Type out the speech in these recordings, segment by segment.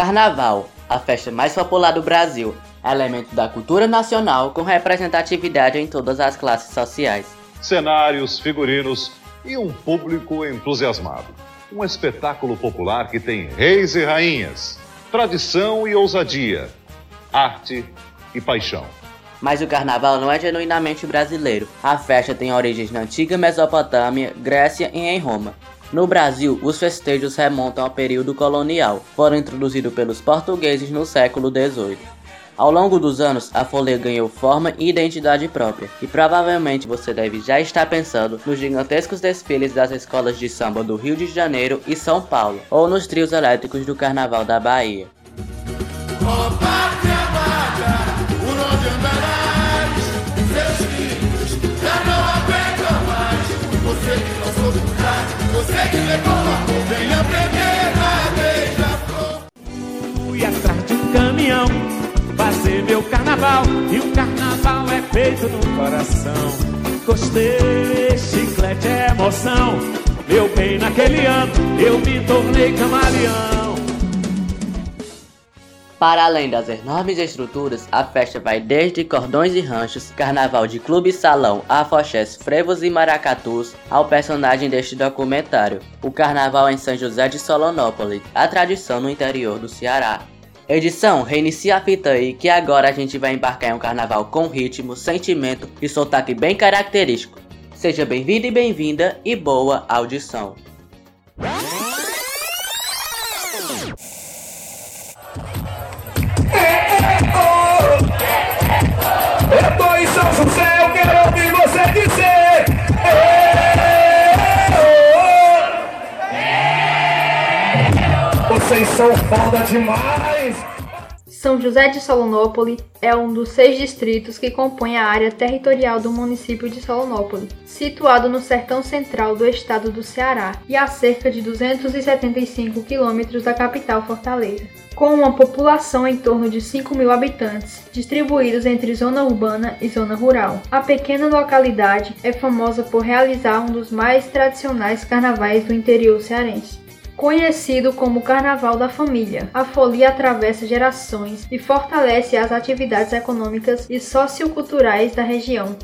Carnaval, a festa mais popular do Brasil, é elemento da cultura nacional com representatividade em todas as classes sociais. Cenários, figurinos e um público entusiasmado. Um espetáculo popular que tem reis e rainhas, tradição e ousadia, arte e paixão. Mas o carnaval não é genuinamente brasileiro. A festa tem origens na antiga Mesopotâmia, Grécia e em Roma. No Brasil, os festejos remontam ao período colonial, foram introduzidos pelos portugueses no século XVIII. Ao longo dos anos, a folia ganhou forma e identidade própria, e provavelmente você deve já estar pensando nos gigantescos desfiles das escolas de samba do Rio de Janeiro e São Paulo, ou nos trios elétricos do Carnaval da Bahia. Fui atrás de um caminhão, fazer meu carnaval. E o carnaval é feito no coração. Gostei, chiclete é emoção. Meu bem, naquele ano eu me tornei camaleão. Para além das enormes estruturas, a festa vai desde cordões e ranchos, carnaval de clube e salão, afoxés, frevos e maracatus, ao personagem deste documentário, o carnaval em São José de Solonópolis, a tradição no interior do Ceará. Edição, reinicia a fita aí que agora a gente vai embarcar em um carnaval com ritmo, sentimento e sotaque bem característico. Seja bem-vindo e bem-vinda e boa audição. Eu tô em São José, eu quero ouvir você dizer. Vocês são foda demais. São José de Solonópole é um dos seis distritos que compõem a área territorial do município de Solonópole, situado no sertão central do estado do Ceará e a cerca de 275 quilômetros da capital Fortaleza. Com uma população em torno de 5 mil habitantes, distribuídos entre zona urbana e zona rural. A pequena localidade é famosa por realizar um dos mais tradicionais carnavais do interior cearense. Conhecido como Carnaval da Família, a folia atravessa gerações e fortalece as atividades econômicas e socioculturais da região.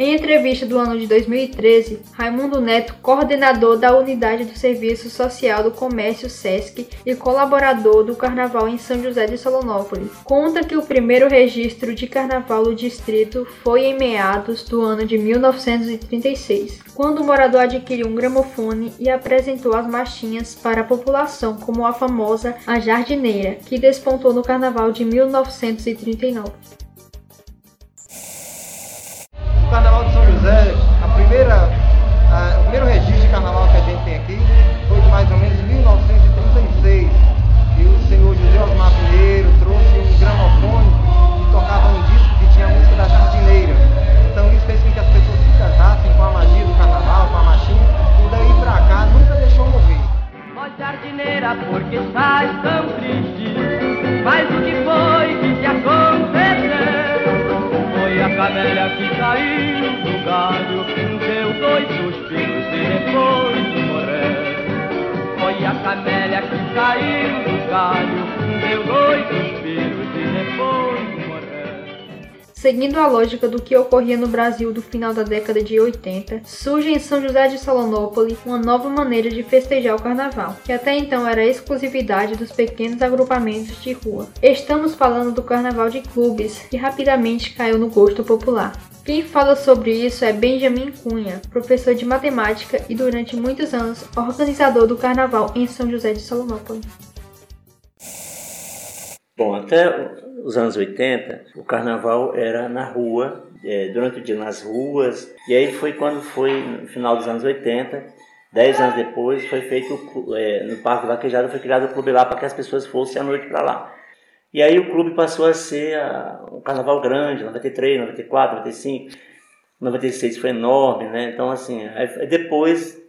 Em entrevista do ano de 2013, Raimundo Neto, coordenador da Unidade do Serviço Social do Comércio SESC e colaborador do Carnaval em São José de Solonópolis, conta que o primeiro registro de carnaval do distrito foi em meados do ano de 1936, quando o morador adquiriu um gramofone e apresentou as marchinhas para a população, como a famosa A Jardineira, que despontou no Carnaval de 1939. O Carnaval de São José, a primeira, a, o primeiro registro de carnaval que a gente tem aqui foi de mais ou menos 1936. E o senhor José Osmar Pinheiro trouxe um gramofone e tocava um disco que tinha a música da jardineira. Então isso fez com que as pessoas se cantassem com a magia do carnaval, com a machinha, e daí pra cá nunca deixou morrer. Ó jardineira, por que estás tão triste? Foi a camélia que caiu do galho, deu dois suspiros e depois morreu. Foi a camélia que caiu do galho, deu dois suspiros e depois. Seguindo a lógica do que ocorria no Brasil do final da década de 80, surge em São José de Solonópole uma nova maneira de festejar o carnaval, que até então era exclusividade dos pequenos agrupamentos de rua. Estamos falando do carnaval de clubes, que rapidamente caiu no gosto popular. Quem fala sobre isso é Benjamin Cunha, professor de matemática e durante muitos anos organizador do carnaval em São José de Solonópole. Bom, até os anos 80, o carnaval era na rua, é, durante o dia nas ruas, e aí foi quando foi, no final dos anos 80, dez anos depois, foi feito é, no Parque Vaquejado, foi criado o clube lá para que as pessoas fossem à noite para lá. E aí o clube passou a ser a, um carnaval grande, 93, 94, 95, 96 foi enorme, né? Então assim, aí, depois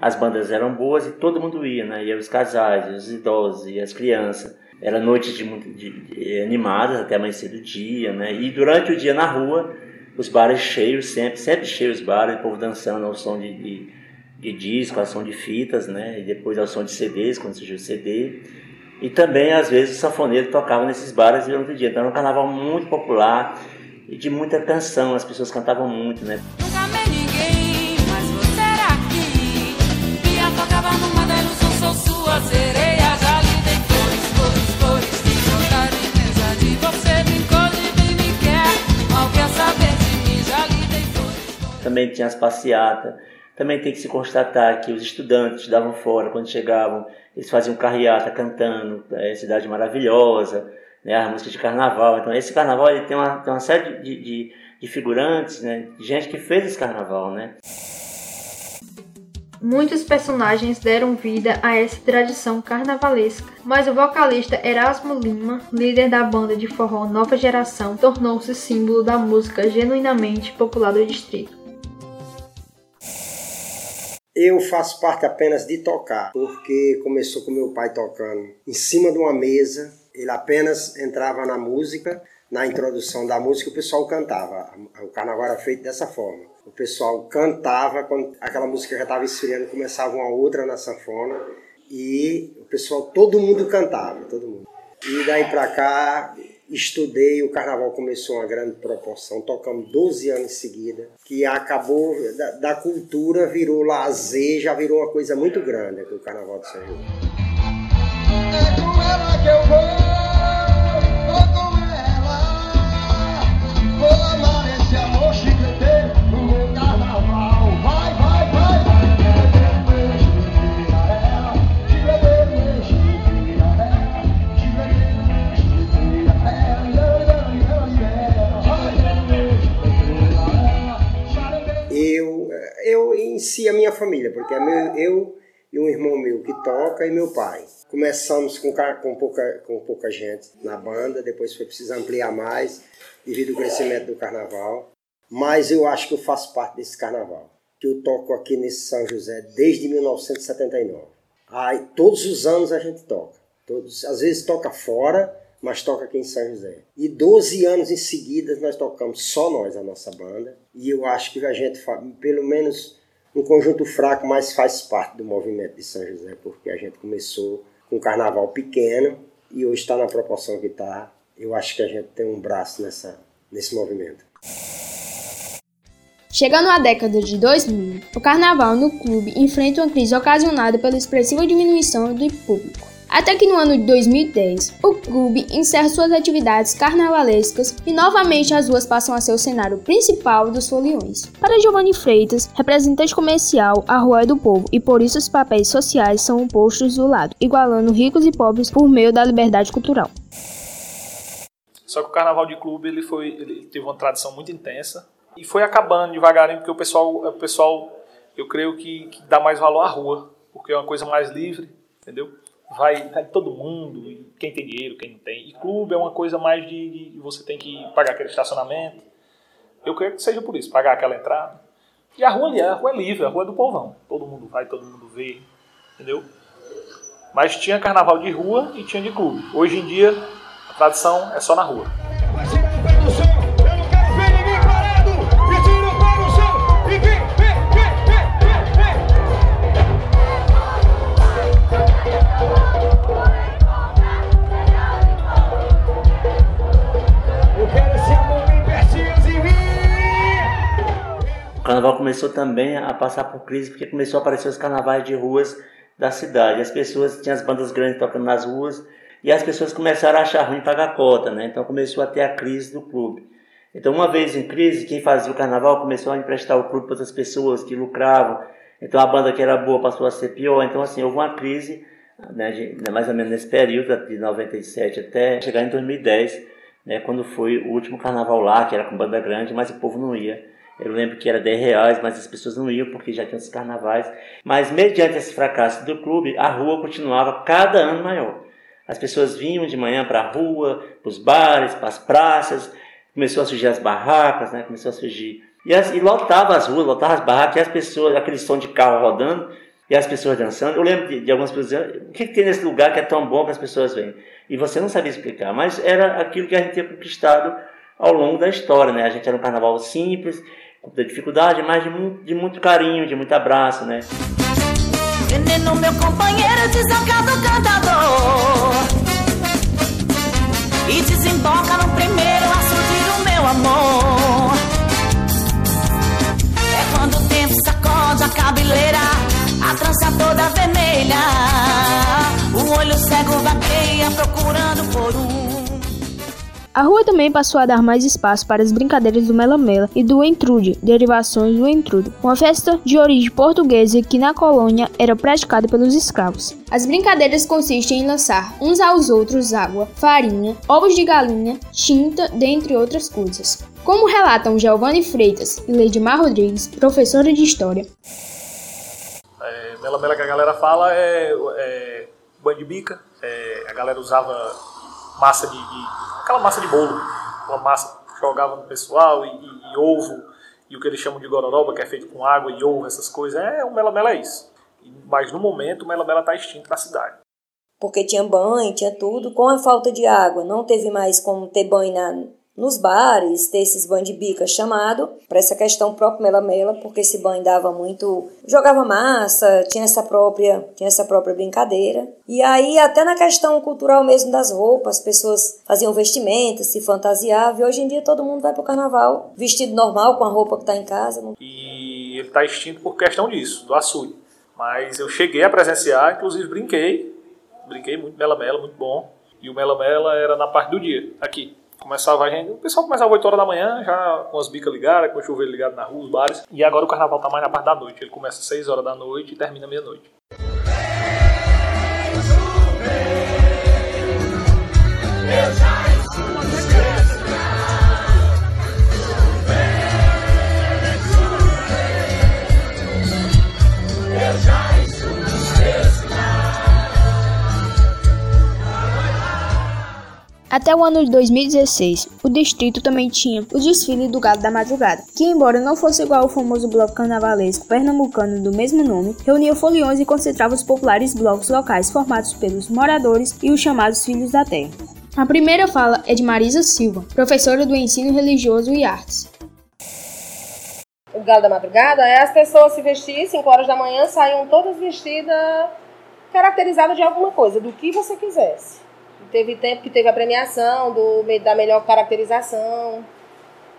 as bandas eram boas e todo mundo ia, né? Ia os casais, os idosos e as crianças. Era noites de, de, de, animadas até amanhecer do dia, né? E durante o dia na rua, os bares cheios, sempre, sempre cheios os bares, o povo dançando ao som de, de, de disco, ao som de fitas, né? E depois ao som de CDs, quando surgiu o CD. E também, às vezes, o sanfoneiro tocava nesses bares durante o dia. Então era um carnaval muito popular e de muita canção, as pessoas cantavam muito, né? Também tinha as passeatas. Também tem que se constatar que os estudantes davam fora, quando chegavam, eles faziam carreata cantando, é, Cidade Maravilhosa, né, as músicas de carnaval. Então, esse carnaval ele tem, uma, tem uma série de, de, de figurantes, né, de gente que fez esse carnaval. Né? Muitos personagens deram vida a essa tradição carnavalesca, mas o vocalista Erasmo Lima, líder da banda de forró Nova Geração, tornou-se símbolo da música genuinamente popular do distrito. Eu faço parte apenas de tocar, porque começou com meu pai tocando em cima de uma mesa. Ele apenas entrava na música, na introdução da música o pessoal cantava. O carnaval era feito dessa forma. O pessoal cantava, quando aquela música já estava esfriando, começava uma outra na sanfona e o pessoal, todo mundo cantava, todo mundo. E daí pra cá, estudei, o carnaval começou uma grande proporção, tocamos 12 anos em seguida, que acabou, da, da cultura virou lazer, já virou uma coisa muito grande aqui, o carnaval de São João. É com ela que eu vou, Eu, em si, a minha família, porque é meu, eu e um irmão meu que toca e meu pai. Começamos com, com, pouca, com pouca gente na banda, depois foi preciso ampliar mais devido ao crescimento do carnaval. Mas eu acho que eu faço parte desse carnaval, que eu toco aqui nesse São José desde 1979. Aí, todos os anos a gente toca. Todos, às vezes toca fora, mas toca aqui em São José. E 12 anos em seguida nós tocamos só nós, a nossa banda. E eu acho que a gente, pelo menos um conjunto fraco, mas faz parte do movimento de São José, porque a gente começou com um carnaval pequeno e hoje está na proporção que está. Eu acho que a gente tem um braço nessa, nesse movimento. Chegando à década de 2000, o carnaval no clube enfrenta uma crise ocasionada pela expressiva diminuição do público. Até que no ano de 2010, o clube encerra suas atividades carnavalescas e novamente as ruas passam a ser o cenário principal dos foliões. Para Giovanni Freitas, representante comercial, a rua é do povo e por isso os papéis sociais são postos do lado, igualando ricos e pobres por meio da liberdade cultural. Só que o carnaval de clube ele foi, ele teve uma tradição muito intensa e foi acabando devagarinho porque o pessoal, o pessoal, eu creio que, que dá mais valor à rua, porque é uma coisa mais livre, entendeu? Vai, vai todo mundo, quem tem dinheiro, quem não tem. E clube é uma coisa mais de, de você tem que pagar aquele estacionamento. Eu creio que seja por isso, pagar aquela entrada. E a rua ali, a rua é livre, a rua é do povão. Todo mundo vai, todo mundo vê, entendeu? Mas tinha carnaval de rua e tinha de clube. Hoje em dia, a tradição é só na rua. Carnaval começou também a passar por crise porque começou a aparecer os carnavais de ruas da cidade. As pessoas tinham as bandas grandes tocando nas ruas e as pessoas começaram a achar ruim pagar cota, né? Então começou a ter a crise do clube. Então uma vez em crise, quem fazia o carnaval começou a emprestar o clube para outras pessoas que lucravam. Então a banda que era boa passou a ser pior. Então assim, houve uma crise, né, de- né, mais ou menos nesse período, de 97 até chegar em 2010, né, quando foi o último carnaval lá, que era com banda grande, mas o povo não ia. Eu lembro que era 10 reais, mas as pessoas não iam porque já tinham os carnavais. Mas mediante esse fracasso do clube, a rua continuava cada ano maior. As pessoas vinham de manhã para a rua, para os bares, para as praças, começou a surgir as barracas, né? começou a surgir. E, as, e lotava as ruas, lotava as barracas, e as pessoas, aquele som de carro rodando, e as pessoas dançando. Eu lembro de, de algumas pessoas dizendo: o que, que tem nesse lugar que é tão bom que as pessoas vêm? E você não sabia explicar, mas era aquilo que a gente tinha conquistado ao longo da história, né? A gente era um carnaval simples, da dificuldade, mas de muito, de muito carinho, de muito abraço, né? Veneno, meu companheiro desacado cantador. E desemboca no primeiro açude do meu amor. É quando o tempo sacode a cabeleira A trança toda vermelha. O olho cego vaqueia procurando por um a rua também passou a dar mais espaço para as brincadeiras do melamela e do entrude, derivações do entrudo, uma festa de origem portuguesa que na colônia era praticada pelos escravos. As brincadeiras consistem em lançar uns aos outros água, farinha, ovos de galinha, tinta, dentre outras coisas. Como relatam Giovanni Freitas e Leidmar Rodrigues, professora de História, É, que a galera fala é, é banho de bica. É, a galera usava massa de, de- aquela massa de bolo, uma massa que jogava no pessoal e, e- e ovo e o que eles chamam de gororoba, que é feito com água e ovo, essas coisas. É o mela é isso. Mas no momento o mela está extinto na cidade. porque tinha banho, tinha tudo. Com a falta de água, não teve mais como ter banho na, nos bares, ter esses banhos de bica chamado, para essa questão própria mela-mela, porque esse banho dava muito. jogava massa, tinha essa própria, tinha essa própria brincadeira. E aí, até na questão cultural mesmo das roupas, as pessoas faziam vestimentas, se fantasiavam, e hoje em dia todo mundo vai pro carnaval vestido normal, com a roupa que tá em casa. E ele está extinto por questão disso, do açude. Mas eu cheguei a presenciar, inclusive brinquei. Brinquei muito mela mela, muito bom. E o mela mela era na parte do dia, aqui. Começava a gente, o pessoal começava 8 horas da manhã, já com as bicas ligadas, com o chuveiro ligado na rua, os bares. E agora o carnaval tá mais na parte da noite. Ele começa às 6 horas da noite e termina meia-noite. Até o ano de 2016, o distrito também tinha o desfile do Galo da Madrugada, que, embora não fosse igual ao famoso bloco carnavalesco pernambucano do mesmo nome, reunia foliões e concentrava os populares blocos locais formados pelos moradores e os chamados Filhos da Terra. A primeira fala é de Marisa Silva, professora do Ensino Religioso e Artes. o galo da madrugada, é as pessoas se vestirem 5 horas da manhã, saíam todas vestidas, caracterizadas de alguma coisa, do que você quisesse. Teve tempo que teve a premiação do, da melhor caracterização.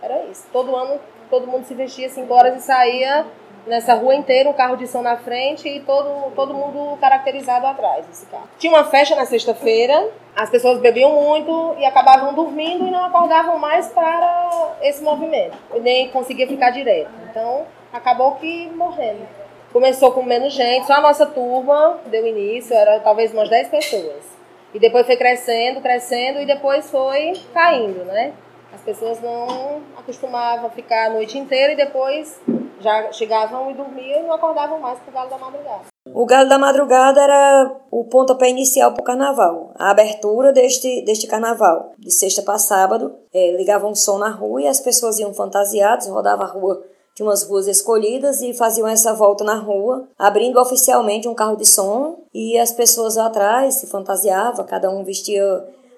Era isso. Todo ano todo mundo se vestia 5 horas e saía nessa rua inteira, um carro de som na frente e todo, todo mundo caracterizado atrás desse carro. Tinha uma festa na sexta-feira, as pessoas bebiam muito e acabavam dormindo e não acordavam mais para esse movimento. Nem conseguia ficar direto. Então, acabou que morrendo. Começou com menos gente, só a nossa turma deu início, era talvez umas 10 pessoas. E depois foi crescendo, crescendo e depois foi caindo, né? As pessoas não acostumavam a ficar a noite inteira e depois já chegavam e dormiam e não acordavam mais pro galo da madrugada. O Galo da Madrugada era o pontapé inicial para o carnaval, a abertura deste, deste carnaval. De sexta para sábado, eh, ligavam um som na rua e as pessoas iam fantasiadas, rodavam a rua de umas ruas escolhidas e faziam essa volta na rua, abrindo oficialmente um carro de som e as pessoas atrás se fantasiavam, cada um vestia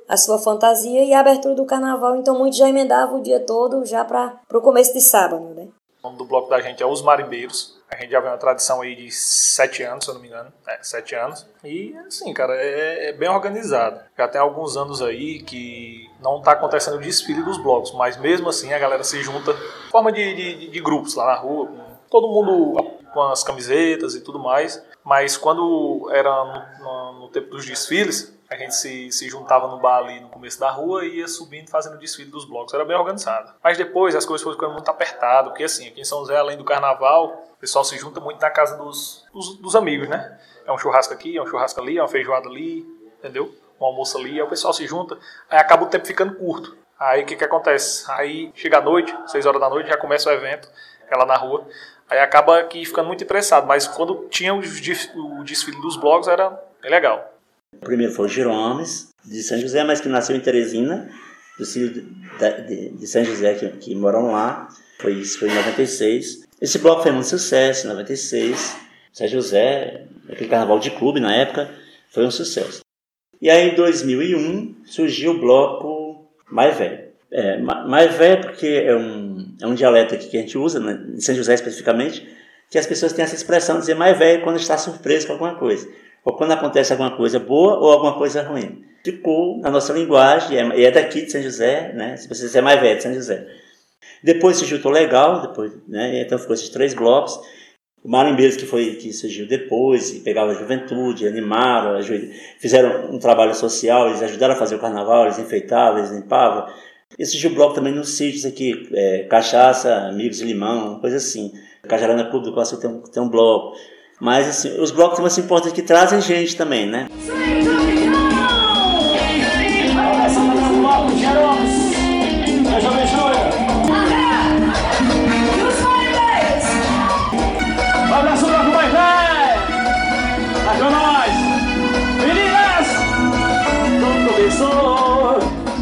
a sua fantasia e a abertura do carnaval, então muitos já emendavam o dia todo já para o começo de sábado, né? O nome do bloco da gente é Os Marimbeiros. A gente já vem uma tradição aí de sete anos, se eu não me engano. É, sete anos. E, assim, cara, é, é bem organizado. Já tem alguns anos aí que não está acontecendo o desfile dos blocos, mas mesmo assim a galera se junta em forma de, de, de grupos lá na rua, todo mundo com as camisetas e tudo mais. Mas quando era no, no, no tempo dos desfiles, a gente se, se juntava no bar ali no começo da rua e ia subindo fazendo o desfile dos blocos. Era bem organizado. Mas depois as coisas foram ficando muito apertadas, porque assim, aqui em São José, além do carnaval, o pessoal se junta muito na casa dos, dos, dos amigos, né? É um churrasco aqui, é um churrasco ali, é uma feijoada ali, entendeu? Um almoço ali, aí o pessoal se junta, aí acaba o tempo ficando curto. Aí o que, que acontece? Aí chega a noite, 6 horas da noite, já começa o evento, é lá na rua. Aí acaba aqui ficando muito interessado, mas quando tinha o des- o desfile dos blocos era legal. O primeiro foi o Giromes, de São José, mas que nasceu em Teresina, dos filhos de, de, São José que, que moram lá. Foi isso, foi em 96. Esse bloco foi muito sucesso em 96. São José, aquele carnaval de clube na época, foi um sucesso. E aí em 2001 surgiu o bloco mais velho. É, ma- mais velho porque é um, é um dialeto aqui que a gente usa, né, em São José especificamente, que as pessoas têm essa expressão de dizer mais velho quando está surpreso com alguma coisa ou quando acontece alguma coisa boa ou alguma coisa ruim. Ficou na nossa linguagem, é- e é daqui de São José, né? Se você é mais velho de São José. Depois se juntou legal, depois, né? Então ficou esses três blocos. marimbeiros que foi que surgiu depois, e pegavam a juventude, animaram, fizeram um trabalho social, eles ajudaram a fazer o carnaval, eles enfeitavam, eles limpavam. E surgiu bloco também nos sítios aqui, é, cachaça, amigos de limão, coisa assim. Cajarana Clube do Costa tem um, tem um bloco. Mas assim, os blocos assim, importantes que trazem gente também, né?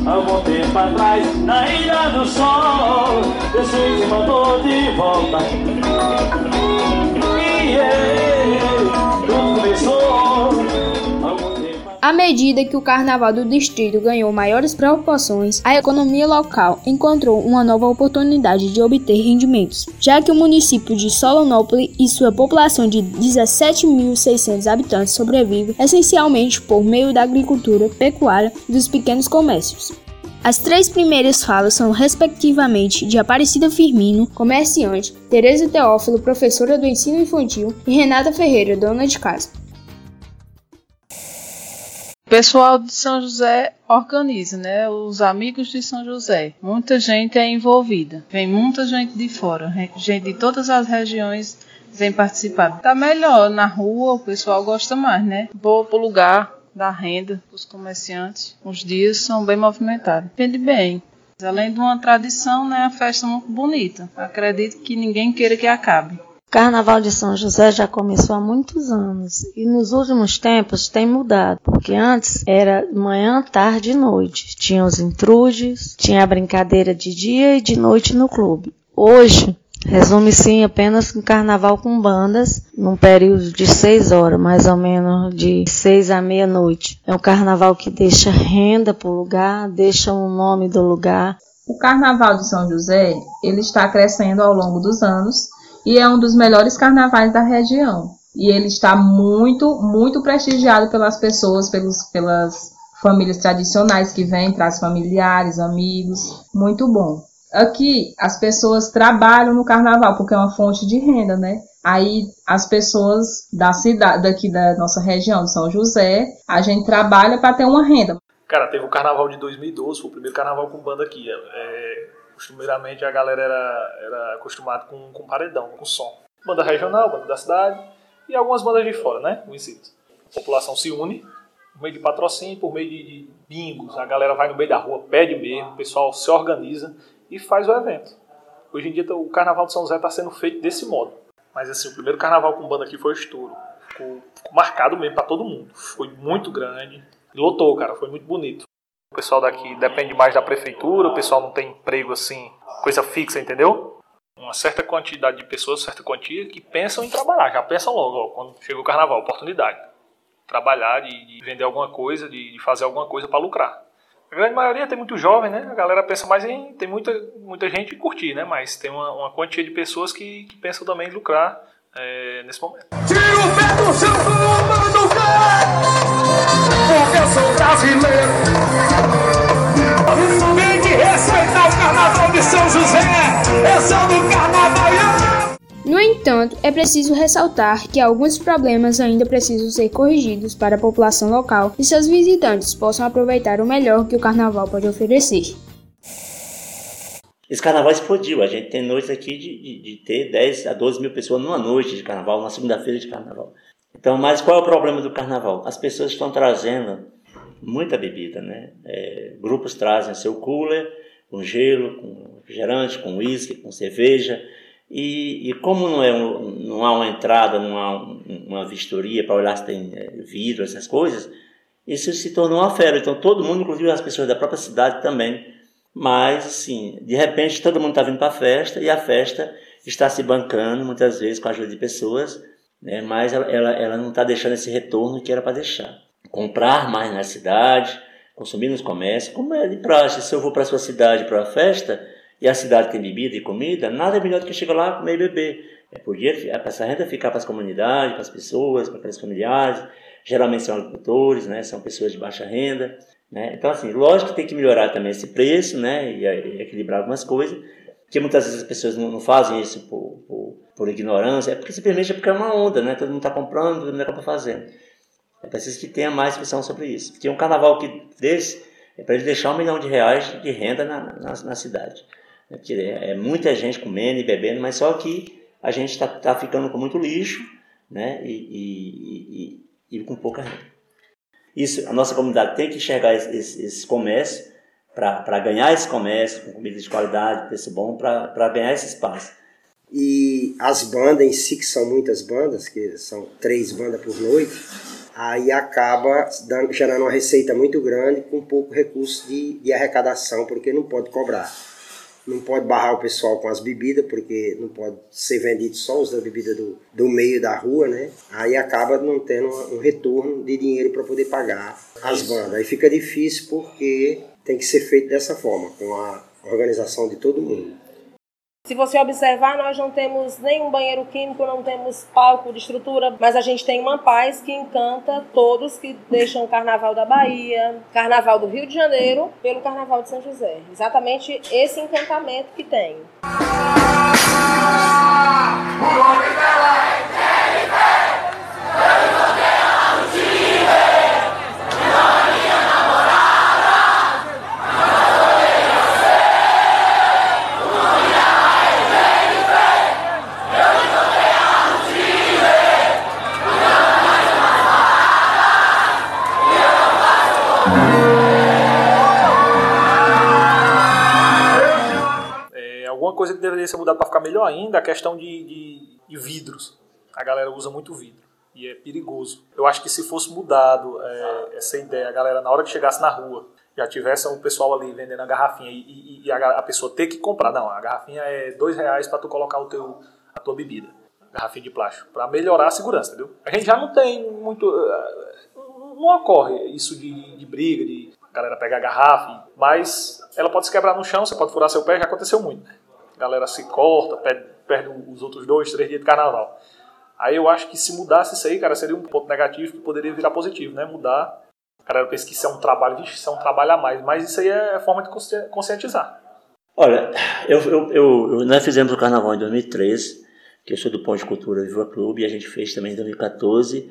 Há um na Ilha do Sol, Jesus me mandou de volta. À medida que o carnaval do distrito ganhou maiores proporções, a economia local encontrou uma nova oportunidade de obter rendimentos, já que o município de Solonópolis e sua população de 17.600 habitantes sobrevive essencialmente por meio da agricultura, pecuária e dos pequenos comércios. As três primeiras falas são, respectivamente, de Aparecida Firmino, comerciante, Tereza Teófilo, professora do ensino infantil, e Renata Ferreira, dona de casa pessoal de São José organiza, né? Os amigos de São José. Muita gente é envolvida. Vem muita gente de fora, gente de todas as regiões vem participar. Tá melhor na rua, o pessoal gosta mais, né? Boa pro lugar da renda os comerciantes. Os dias são bem movimentados. Vende bem. Além de uma tradição, né, a festa é muito bonita. Acredito que ninguém queira que acabe. Carnaval de São José já começou há muitos anos e nos últimos tempos tem mudado, porque antes era manhã, tarde e noite. Tinha os intrudes, tinha a brincadeira de dia e de noite no clube. Hoje, resume-se apenas um carnaval com bandas, num período de seis horas, mais ou menos de seis à meia-noite. É um carnaval que deixa renda para o lugar, deixa o nome do lugar. O Carnaval de São José, ele está crescendo ao longo dos anos e é um dos melhores carnavais da região. E ele está muito, muito prestigiado pelas pessoas, pelos, pelas famílias tradicionais que vêm, traz familiares, amigos, muito bom. Aqui as pessoas trabalham no carnaval porque é uma fonte de renda, né? Aí as pessoas da cidade, daqui da nossa região de São José, a gente trabalha para ter uma renda. Cara, teve o carnaval de 2012, foi o primeiro carnaval com banda aqui. É, Costumeiramente a galera era, era acostumada com, com paredão, com som. Banda regional, banda da cidade e algumas bandas de fora, né? A população se une por meio de patrocínio, por meio de, de bingos. A galera vai no meio da rua, pede mesmo, o pessoal se organiza e faz o evento. Hoje em dia o Carnaval de São José está sendo feito desse modo. Mas assim, o primeiro carnaval com banda aqui foi o estouro. Ficou, ficou marcado mesmo para todo mundo. Foi muito grande. Lotou, cara, foi muito bonito. O pessoal daqui depende mais da prefeitura, o pessoal não tem emprego assim, coisa fixa, entendeu? Uma certa quantidade de pessoas, certa quantia, que pensam em trabalhar, já pensam logo, ó, quando chega o carnaval, oportunidade. Trabalhar, de, de vender alguma coisa, de, de fazer alguma coisa para lucrar. A grande maioria tem muito jovem, né? A galera pensa mais em. Tem muita, muita gente curtir, né? Mas tem uma, uma quantia de pessoas que, que pensam também em lucrar é, nesse momento. Tira o pé do chão do porque eu sou brasileiro. Tem que respeitar o carnaval de São José. Eu sou do carnaval no entanto, é preciso ressaltar que alguns problemas ainda precisam ser corrigidos para a população local e seus visitantes possam aproveitar o melhor que o carnaval pode oferecer. Esse carnaval explodiu. A gente tem noites aqui de, de, de, ter 10 a 12 mil pessoas numa noite de carnaval, numa segunda-feira de carnaval. Então, mas qual é o problema do carnaval? As pessoas estão trazendo muita bebida, né? É, grupos trazem seu cooler com gelo, com refrigerante, com uísque, com cerveja. E, e, como não, é um, não há uma entrada, não há uma vistoria para olhar se tem é, vidro, essas coisas, isso se tornou uma fera. Então todo mundo, inclusive as pessoas da própria cidade também, mas, assim, de repente todo mundo está vindo para a festa e a festa está se bancando, muitas vezes com a ajuda de pessoas, né? mas ela, ela, ela não está deixando esse retorno que era para deixar. Comprar mais na cidade, consumir nos comércios, como é de praxe. Se eu vou para a sua cidade para uma festa e a cidade tem bebida e comida, nada é melhor do que chegar lá, comer e beber. É podia essa renda ficar para as comunidades, para as pessoas, para aqueles familiares. Geralmente são agricultores, né? são pessoas de baixa renda. Né? Então, assim, lógico que tem que melhorar também esse preço né? e, e equilibrar algumas coisas, porque muitas vezes as pessoas não, não fazem isso por, por, por ignorância, é porque simplesmente é porque é uma onda, né? Todo mundo está comprando, todo mundo acaba fazendo. É preciso que tenha mais discussão sobre isso. Tinha um carnaval que desse é para ele deixar um milhão de reais de renda na, na, na cidade. É, é muita gente comendo e bebendo, mas só que a gente está tá ficando com muito lixo né? e, e, e, e com pouca renda. Isso, a nossa comunidade tem que enxergar esse, esse, esse comércio para ganhar esse comércio com comida de qualidade, preço bom, para ganhar esse espaço. E as bandas em si, que são muitas bandas, que são três bandas por noite, aí acaba dando, gerando uma receita muito grande com pouco recurso de, de arrecadação, porque não pode cobrar não pode barrar o pessoal com as bebidas, porque não pode ser vendido só os da bebida do, do meio da rua, né? Aí acaba não tendo um retorno de dinheiro para poder pagar as bandas. Aí fica difícil porque tem que ser feito dessa forma, com a organização de todo mundo. Se você observar, nós não temos nenhum banheiro químico, não temos palco de estrutura, mas a gente tem uma paz que encanta todos que deixam o Carnaval da Bahia, Carnaval do Rio de Janeiro, pelo Carnaval de São José. Exatamente esse encantamento que tem. É, alguma coisa que deveria ser mudada para ficar melhor ainda é a questão de, de, de vidros. A galera usa muito vidro e é perigoso. Eu acho que se fosse mudado é, essa ideia, a galera na hora que chegasse na rua já tivesse o pessoal ali vendendo a garrafinha e, e- e a, a pessoa ter que comprar, não, a garrafinha é dois reais para tu colocar o teu, a tua bebida, garrafinha de plástico, para melhorar a segurança, entendeu? A gente já não tem muito, eh, não ocorre isso de, de briga, de a galera pegar a garrafa, mas ela pode se quebrar no chão, você pode furar seu pé, já aconteceu muito, né? A galera se corta, perde, perde os outros dois, três dias de carnaval. Aí eu acho que se mudasse isso aí, cara, seria um ponto negativo que poderia virar positivo, né? Mudar. A galera pensa que isso é um trabalho, vixe, isso é um trabalho a mais, mas isso aí é forma de consci- conscientizar. Olha, eu, eu, eu- nós fizemos o carnaval em 2013, que eu sou do Ponto de Cultura Viva Clube, e a gente fez também em 2014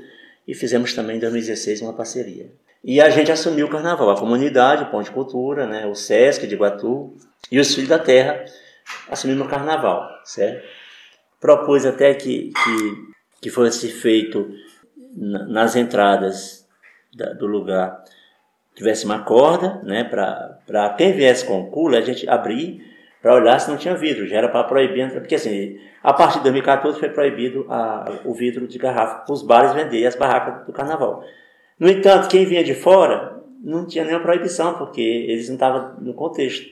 e fizemos também em 2016 uma parceria. E a gente assumiu o carnaval, a comunidade, o Ponto de Cultura, né, o SESC de Iguatu e os Filhos da Terra assumimos o carnaval, certo? Propus até que, que, que fosse feito na- nas entradas da- do lugar tivesse uma corda, né, para quem viesse com o cooler, a gente abrir para olhar se não tinha vidro, já era para proibir, porque assim, a partir de 2014 foi proibido a, o vidro de garrafa para os bares vender as barracas do carnaval. No entanto, quem vinha de fora não tinha nenhuma proibição, porque eles não estavam no contexto.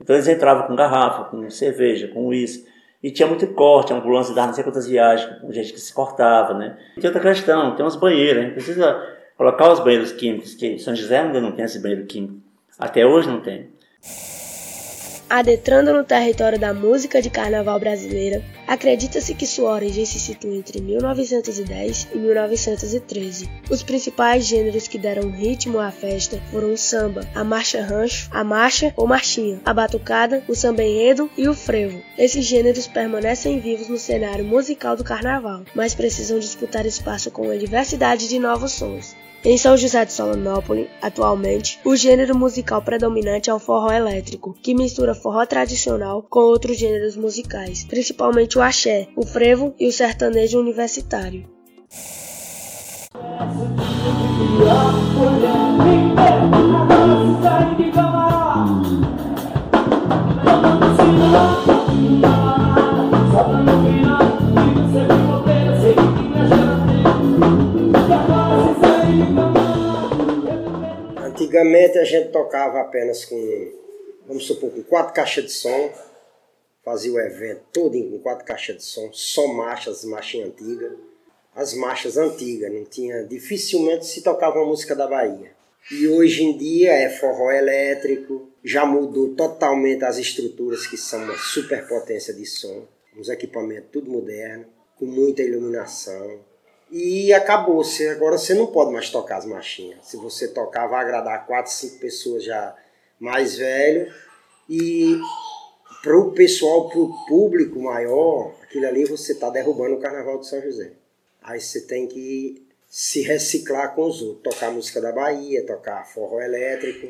Então eles entravam com garrafa, com cerveja, com uísque, e tinha muito corte, ambulância dava não sei quantas viagens, com gente que se cortava, né. E tem outra questão, tem uns banheiros, a gente precisa colocar os banheiros químicos, que São José ainda não tem esse banheiro químico. Até hoje não tem. Adentrando no território da música de carnaval brasileira, acredita-se que sua origem se situa entre 1910 e 1913. Os principais gêneros que deram ritmo à festa foram o samba, a marcha rancho, a marcha ou marchinha, a batucada, o samba enredo e o frevo. Esses gêneros permanecem vivos no cenário musical do carnaval, mas precisam disputar espaço com uma diversidade de novos sons. Em São José de Solonópole, atualmente, o gênero musical predominante é o forró elétrico, que mistura forró tradicional com outros gêneros musicais, principalmente o axé, o frevo e o sertanejo universitário. Antigamente a gente tocava apenas com, vamos supor, com quatro caixas de som, fazia o evento todo com quatro caixas de som, só marchas, marchinha antiga. As marchas antigas, não tinha, dificilmente se tocava uma música da Bahia. E hoje em dia é forró elétrico, já mudou totalmente as estruturas que são uma superpotência de som, uns equipamentos tudo moderno, com muita iluminação. E acabou-se. Agora você não pode mais tocar as marchinhas. Se você tocar, vai agradar quatro, cinco pessoas já mais velho. E para o pessoal, para o público maior, aquilo ali você está derrubando o Carnaval de São José. Aí você tem que se reciclar com os outros, tocar música da Bahia, tocar forró elétrico.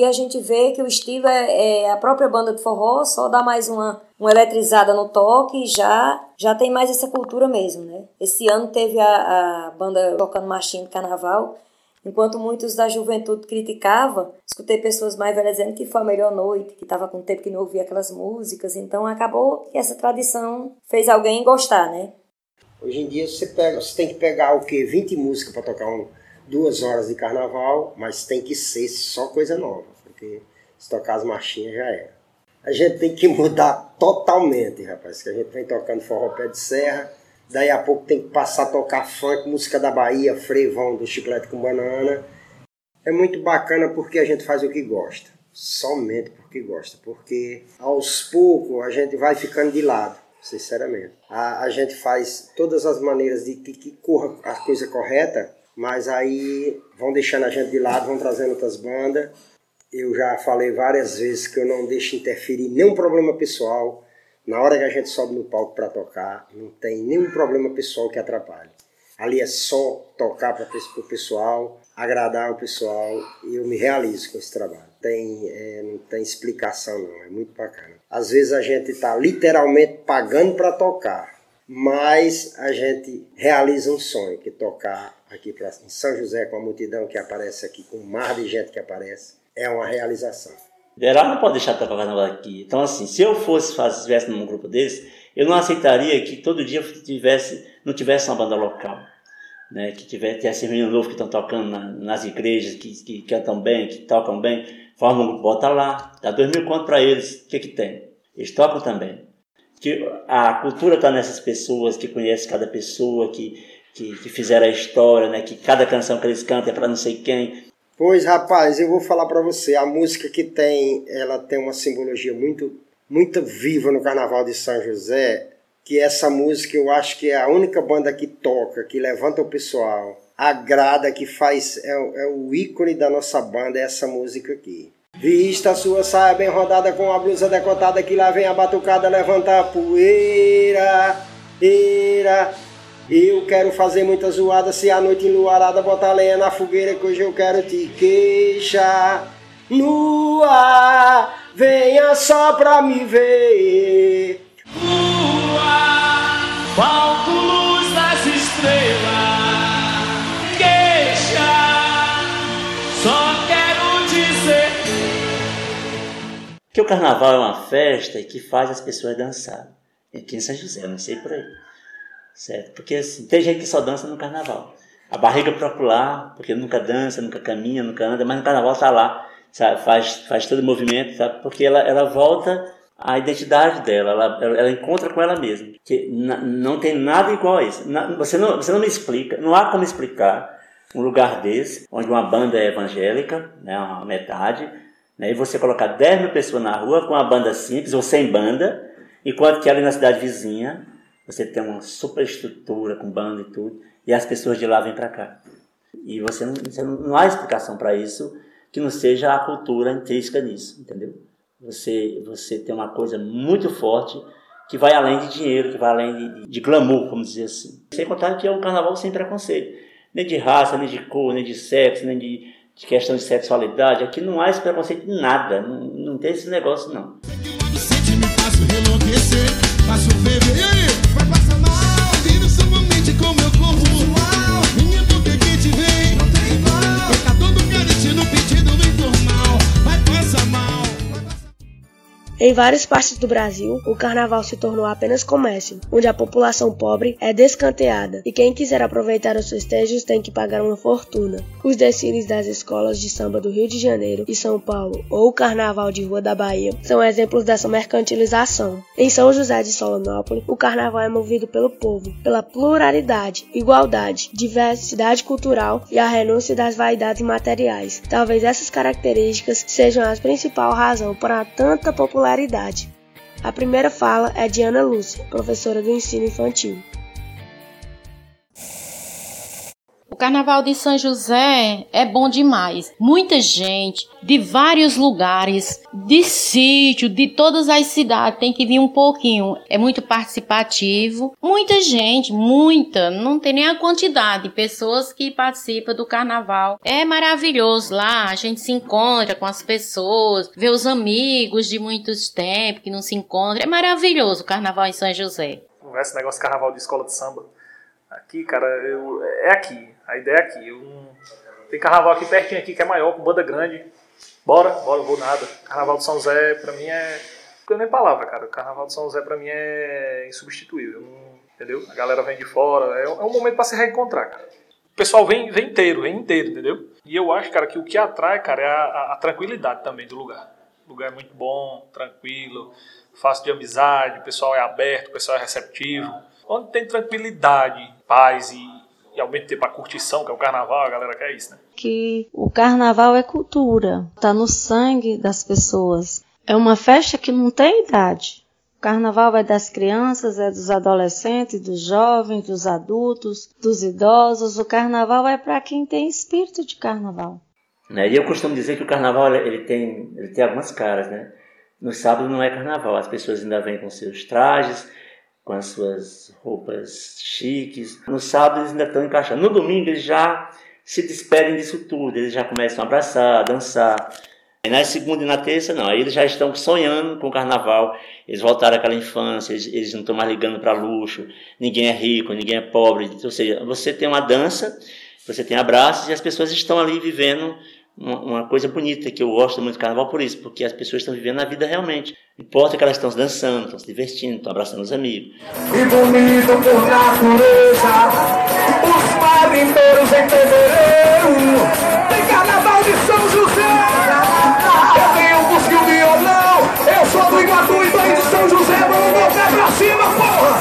Que a gente vê que o estilo é, é a própria banda de forró, só dá mais uma, uma eletrizada no toque e já, já tem mais essa cultura mesmo, né? Esse ano teve a, a banda tocando marchinha de carnaval, enquanto muitos da juventude criticavam, escutei pessoas mais velhas dizendo que foi a melhor noite, que estava com tempo que não ouvia aquelas músicas, então acabou que essa tradição fez alguém gostar, né? Hoje em dia você, pega, você tem que pegar o quê? 20 músicas para tocar um, duas horas de carnaval, mas tem que ser só coisa nova, porque se tocar as marchinhas já era. A gente tem que mudar totalmente, rapaz, que a gente vem tocando forró pé de serra, daí a pouco tem que passar a tocar funk, música da Bahia, frevão do chiclete com banana. É muito bacana porque a gente faz o que gosta, somente porque gosta, porque aos poucos a gente vai ficando de lado sinceramente. A, a gente faz todas as maneiras de que, que corra a coisa correta, mas aí vão deixando a gente de lado, vão trazendo outras bandas. Eu já falei várias vezes que eu não deixo interferir nenhum problema pessoal. Na hora que a gente sobe no palco para tocar, não tem nenhum problema pessoal que atrapalhe. Ali é só tocar para o pessoal, agradar o pessoal e eu me realizo com esse trabalho. Tem, é, não tem explicação não, é muito bacana. Às vezes a gente está literalmente pagando para tocar, mas a gente realiza um sonho, que tocar aqui pra, em São José com a multidão que aparece aqui, com o mar de gente que aparece, é uma realização. Geral não pode deixar de tocar carnaval aqui. Então, assim, se eu fosse fazer, estivesse num grupo desse, eu não aceitaria que todo dia tivesse, não tivesse uma banda local. Né, que tivesse, tivesse menino novo que estão tocando na, nas igrejas, que, que cantam bem, que tocam bem, forma grupo, bota lá, dá dois mil contos para eles, o que que tem? Eles tocam também. Que a cultura está nessas pessoas que conhecem cada pessoa, que, que, que fizeram a história, né, que cada canção que eles cantam é para não sei quem. Pois, rapaz, eu vou falar para você, a música que tem, ela tem uma simbologia muito, muito viva no Carnaval de São José, que essa música eu acho que é a única banda que toca, que levanta o pessoal, agrada, que faz, é, é o ícone da nossa banda, é essa música aqui. Vista sua saia bem rodada com a blusa decotada, que lá vem a batucada, levanta a poeira, eira. Eu quero fazer muita zoada, se a noite enluarada, botar lenha na fogueira, que hoje eu quero te queixar. Ar, venha só pra me ver. Palco luz das estrelas, queixa, só quero dizer. Porque o carnaval é uma festa que faz as pessoas dançar. Aqui em São José, eu não sei por aí. Certo? Porque assim, tem gente que só dança no carnaval. A barriga popular, porque nunca dança, nunca caminha, nunca anda, mas no carnaval está lá, sabe? Faz, faz todo o movimento, sabe? Porque ela, ela volta à identidade dela, ela, ela, encontra com ela mesma. Que não tem nada igual a isso. Na, você, não, você não me explica, não há como explicar um lugar desse, onde uma banda é evangélica, né, uma metade, né, e você colocar 10 mil pessoas na rua com uma banda simples ou sem banda, enquanto que ali na cidade vizinha você tem uma superestrutura com banda e tudo, e as pessoas de lá vêm para cá. E você não, você não, não há explicação para isso que não seja a cultura intrínseca nisso, entendeu? Você, você tem uma coisa muito forte que vai além de dinheiro, que vai além de, de glamour, vamos dizer assim. Sem contar que é um carnaval sem preconceito. Nem de raça, nem de cor, nem de sexo, nem de, de questão de sexualidade. Aqui não há esse preconceito de nada. Não, não tem esse negócio, não. Sente, me Em várias partes do Brasil, o carnaval se tornou apenas comércio, onde a população pobre é descanteada e quem quiser aproveitar os festejos tem que pagar uma fortuna. Os desfiles das escolas de samba do Rio de Janeiro e São Paulo ou o carnaval de rua da Bahia são exemplos dessa mercantilização. Em São José de Solonópolis, o carnaval é movido pelo povo, pela pluralidade, igualdade, diversidade cultural e a renúncia das vaidades materiais. Talvez essas características sejam a principal razão para tanta popularidade a primeira fala é de Ana Lúcia, professora do ensino infantil. O Carnaval de São José é bom demais. Muita gente de vários lugares, de sítio, de todas as cidades, tem que vir um pouquinho. É muito participativo. Muita gente, muita, não tem nem a quantidade de pessoas que participam do carnaval. É maravilhoso lá, a gente se encontra com as pessoas, vê os amigos de muitos tempos que não se encontram. É maravilhoso o carnaval em São José. Esse negócio de carnaval de escola de samba. Aqui, cara, eu, é aqui. A ideia é aqui. Não... Tem carnaval aqui pertinho aqui que é maior, com banda grande. Bora, bora, vou nada. Carnaval de São José, pra mim é. Não nem palavra, cara. Carnaval de São José, pra mim, é insubstituível. Não... Entendeu? A galera vem de fora. É, é um momento pra se reencontrar, cara. O pessoal vem, vem inteiro, vem inteiro, entendeu? E eu acho, cara, que o que atrai, cara, é a, a, a tranquilidade também do lugar. O lugar é muito bom, tranquilo, fácil de amizade, o pessoal é aberto, o pessoal é receptivo. Onde tem tranquilidade, paz e, e ao mesmo tempo a curtição, que é o carnaval, a galera quer isso, né? Que o carnaval é cultura, tá no sangue das pessoas. É uma festa que não tem idade. O carnaval é das crianças, é dos adolescentes, dos jovens, dos adultos, dos idosos. O carnaval é para quem tem espírito de carnaval. Né? E eu costumo dizer que o carnaval ele tem, ele tem algumas caras, né? No sábado não é carnaval, as pessoas ainda vêm com seus trajes, com as suas roupas chiques. No sábado eles ainda estão encaixando. No domingo eles já se despedem disso tudo, eles já começam a abraçar, a dançar. E na segunda e na terça, não. Aí eles já estão sonhando com o carnaval. Eles voltaram àquela infância, eles, eles não estão mais ligando para luxo. Ninguém é rico, ninguém é pobre. Ou seja, você tem uma dança, você tem abraços e as pessoas estão ali vivendo uma, coisa bonita, que eu gosto muito do carnaval por isso, porque as pessoas estão vivendo a vida realmente. Não importa que elas estão dançando, estão se divertindo, estão abraçando os amigos. E bonito por natureza, os marimbeiros em fevereiro. Tem carnaval de São José. Eu tenho música e o violão. Eu sou do Iguatu e tô de São José. Vamos voltar pra cima, porra!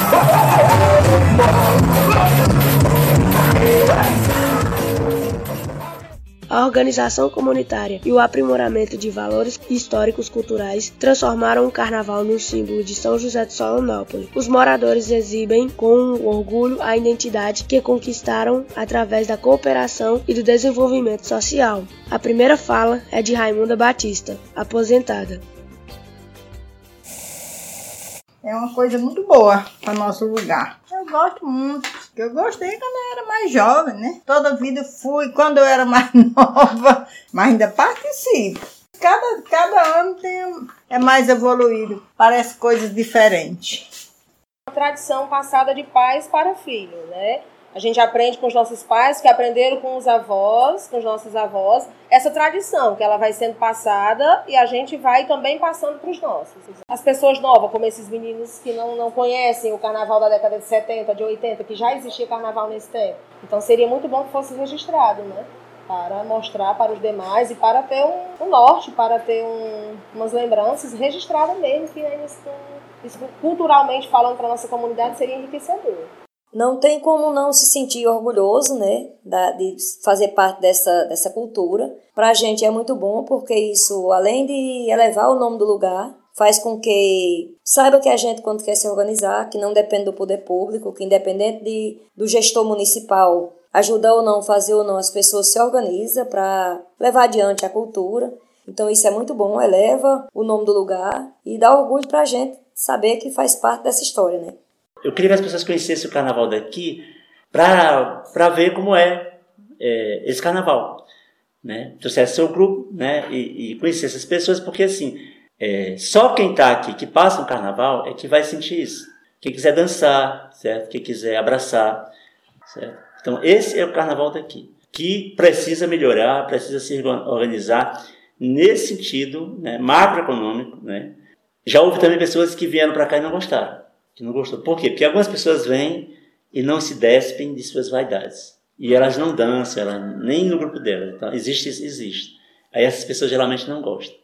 A organização comunitária e o aprimoramento de valores históricos culturais transformaram o carnaval no símbolo de São José de Solonópolis. Os moradores exibem com orgulho a identidade que conquistaram através da cooperação e do desenvolvimento social. A primeira fala é de Raimunda Batista, aposentada. É uma coisa muito boa para nosso lugar. Eu gosto muito. Eu gostei quando eu era mais jovem, né? Toda vida fui quando eu era mais nova, mas ainda participo. Cada, cada ano tem, é mais evoluído, parece coisas diferentes. Uma tradição passada de pais para filho, né? A gente aprende com os nossos pais, que aprenderam com os avós, com os nossos avós, essa tradição que ela vai sendo passada e a gente vai também passando para os nossos. As pessoas novas, como esses meninos que não, não conhecem o carnaval da década de 70, de 80, que já existia carnaval nesse tempo. Então seria muito bom que fosse registrado, né? Para mostrar para os demais e para ter um, um norte, para ter um, umas lembranças registradas mesmo, que isso, isso culturalmente falando para a nossa comunidade seria enriquecedor. Não tem como não se sentir orgulhoso, né, da, de fazer parte dessa, dessa cultura. Para a gente é muito bom, porque isso, além de elevar o nome do lugar, faz com que saiba que a gente, quando quer se organizar, que não depende do poder público, que independente de, do gestor municipal ajudar ou não, fazer ou não, as pessoas se organizam para levar adiante a cultura. Então isso é muito bom, eleva o nome do lugar e dá orgulho para a gente saber que faz parte dessa história, né? Eu queria que as pessoas conhecessem o carnaval daqui para ver como é, é, esse carnaval. Né? Trouxesse seu grupo né? e, e conhecer essas pessoas, porque assim, é, só quem está aqui, que passa um carnaval, é que vai sentir isso. Quem quiser dançar, certo? Quem quiser abraçar, certo? Então, esse é o carnaval daqui, que precisa melhorar, precisa se organizar nesse sentido né, macroeconômico, né, Já houve também pessoas que vieram para cá e não gostaram. Que não gostou. Por quê? Porque algumas pessoas vêm e não se despem de suas vaidades. E elas não dançam, elas, nem no grupo delas. Então, existe, existe. Aí essas pessoas geralmente não gostam.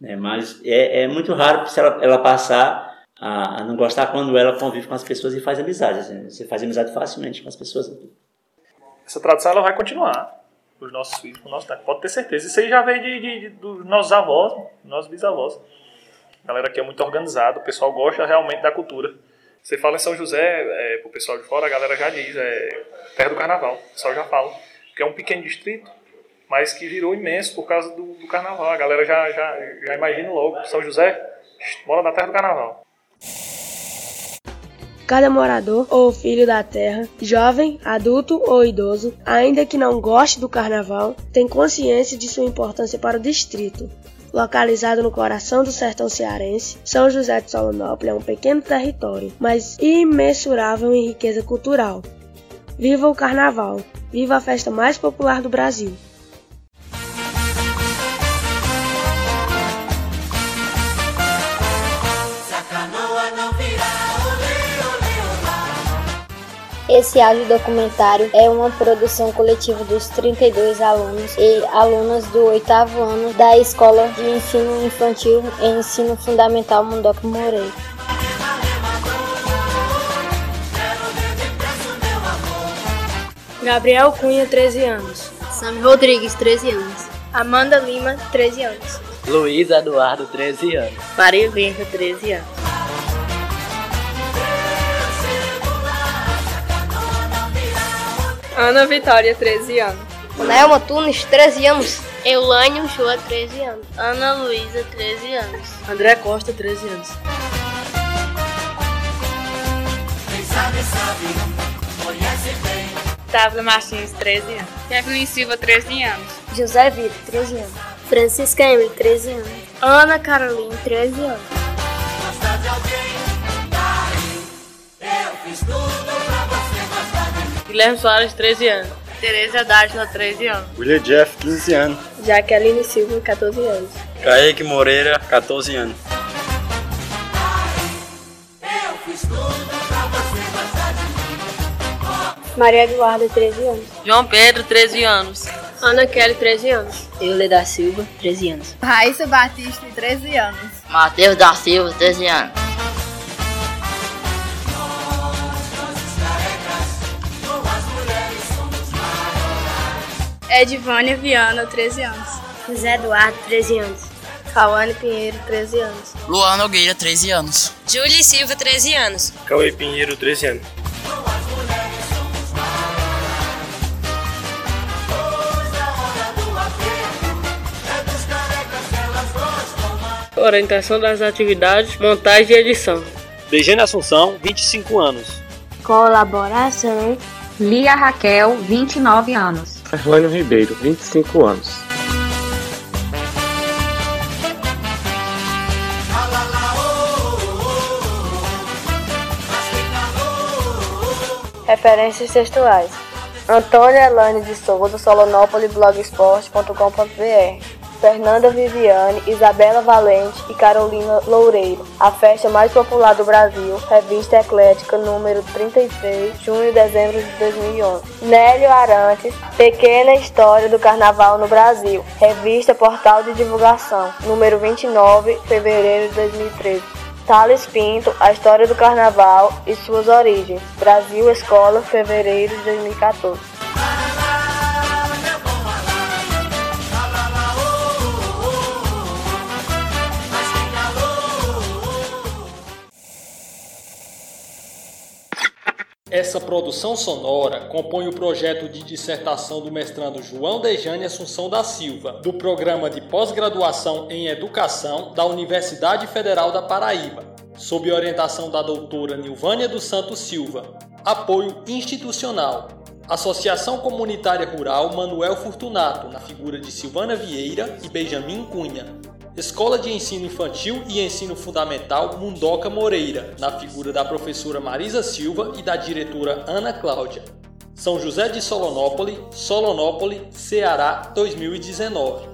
Né? Mas é, é muito raro se ela, ela passar a, a, não gostar quando ela convive com as pessoas e faz amizade. Assim. Você faz amizade facilmente com as pessoas. Essa tradição ela vai continuar. Os nossos filhos, o nosso Pode ter certeza. Isso aí já veio de, de, de, dos nossos avós, dos nossos bisavós. A galera aqui é muito organizada, o pessoal gosta realmente da cultura. Você fala em São José, é, pro pessoal de fora, a galera já diz, é terra do carnaval. O pessoal já fala. Porque é um pequeno distrito, mas que virou imenso por causa do, do carnaval. A galera já, já, já imagina logo. São José, mora na terra do carnaval. Cada morador ou filho da terra, jovem, adulto ou idoso, ainda que não goste do carnaval, tem consciência de sua importância para o distrito. Localizado no coração do sertão cearense, São José de Solonópolis é um pequeno território, mas imensurável em riqueza cultural. Viva o Carnaval! Viva a festa mais popular do Brasil! Esse áudio documentário é uma produção coletiva dos 32 alunos e alunas do oitavo ano da Escola de Ensino Infantil e Ensino Fundamental Mundoca Moreira. Gabriel Cunha, 13 anos. Sam Rodrigues, 13 anos. Amanda Lima, 13 anos. Luiz Eduardo, 13 anos. Maria Vinca, 13 anos. Ana Vitória, 13 anos. Nelma Tunes, 13 anos. Eulânio Chua, 13 anos. Ana Luísa, 13 anos. André Costa, 13 anos. Quem sabe, sabe, conhece bem. Távila Martins, 13 anos. Kevin Silva, 13 anos. José Vitor, 13 anos. Francisca Emily, 13 anos. Ana Carolina, 13 anos. Gostar de alguém, daí, eu fiz tudo Guilherme Soares, 13 anos. Tereza Dátila, 13 anos. William Jeff, 15 anos. Jaqueline Silva, 14 anos. Kaique Moreira, 14 anos. Maria Eduarda, 13 anos. João Pedro, 13 anos. Ana Kelly, 13 anos. Euler da Silva, 13 anos. Raíssa Batista, 13 anos. Matheus da Silva, 13 anos. Edvânia Viana, 13 anos. José Eduardo, 13 anos. Cauane Pinheiro, 13 anos. Luana Nogueira, 13 anos. Júlia Silva, 13 anos. Cauê Pinheiro, 13 anos. Orientação das atividades, montagem e edição. Dejane Assunção, 25 anos. Colaboração. Lia Raquel, 29 anos. Erlânio Ribeiro, 25 anos. Referências textuais. Antônio Elane de Souza, Solonópolis, blogsport.com.br Fernanda Viviane, Isabela Valente e Carolina Loureiro. A festa mais popular do Brasil, Revista Eclética, número 36, junho e dezembro de 2011. Nélio Arantes, Pequena História do Carnaval no Brasil, Revista Portal de Divulgação, número 29, fevereiro de 2013. Thales Pinto, A História do Carnaval e Suas Origens. Brasil Escola, fevereiro de 2014. Essa produção sonora compõe o projeto de dissertação do mestrando João Dejane Assunção da Silva, do Programa de Pós-Graduação em Educação da Universidade Federal da Paraíba, sob orientação da doutora Nilvânia dos Santos Silva. Apoio institucional. Associação Comunitária Rural Manuel Fortunato, na figura de Silvana Vieira e Benjamin Cunha. Escola de Ensino Infantil e Ensino Fundamental Mundoca Moreira, na figura da professora Marisa Silva e da diretora Ana Cláudia. São José de Solonópole, Solonópole, Ceará 2019.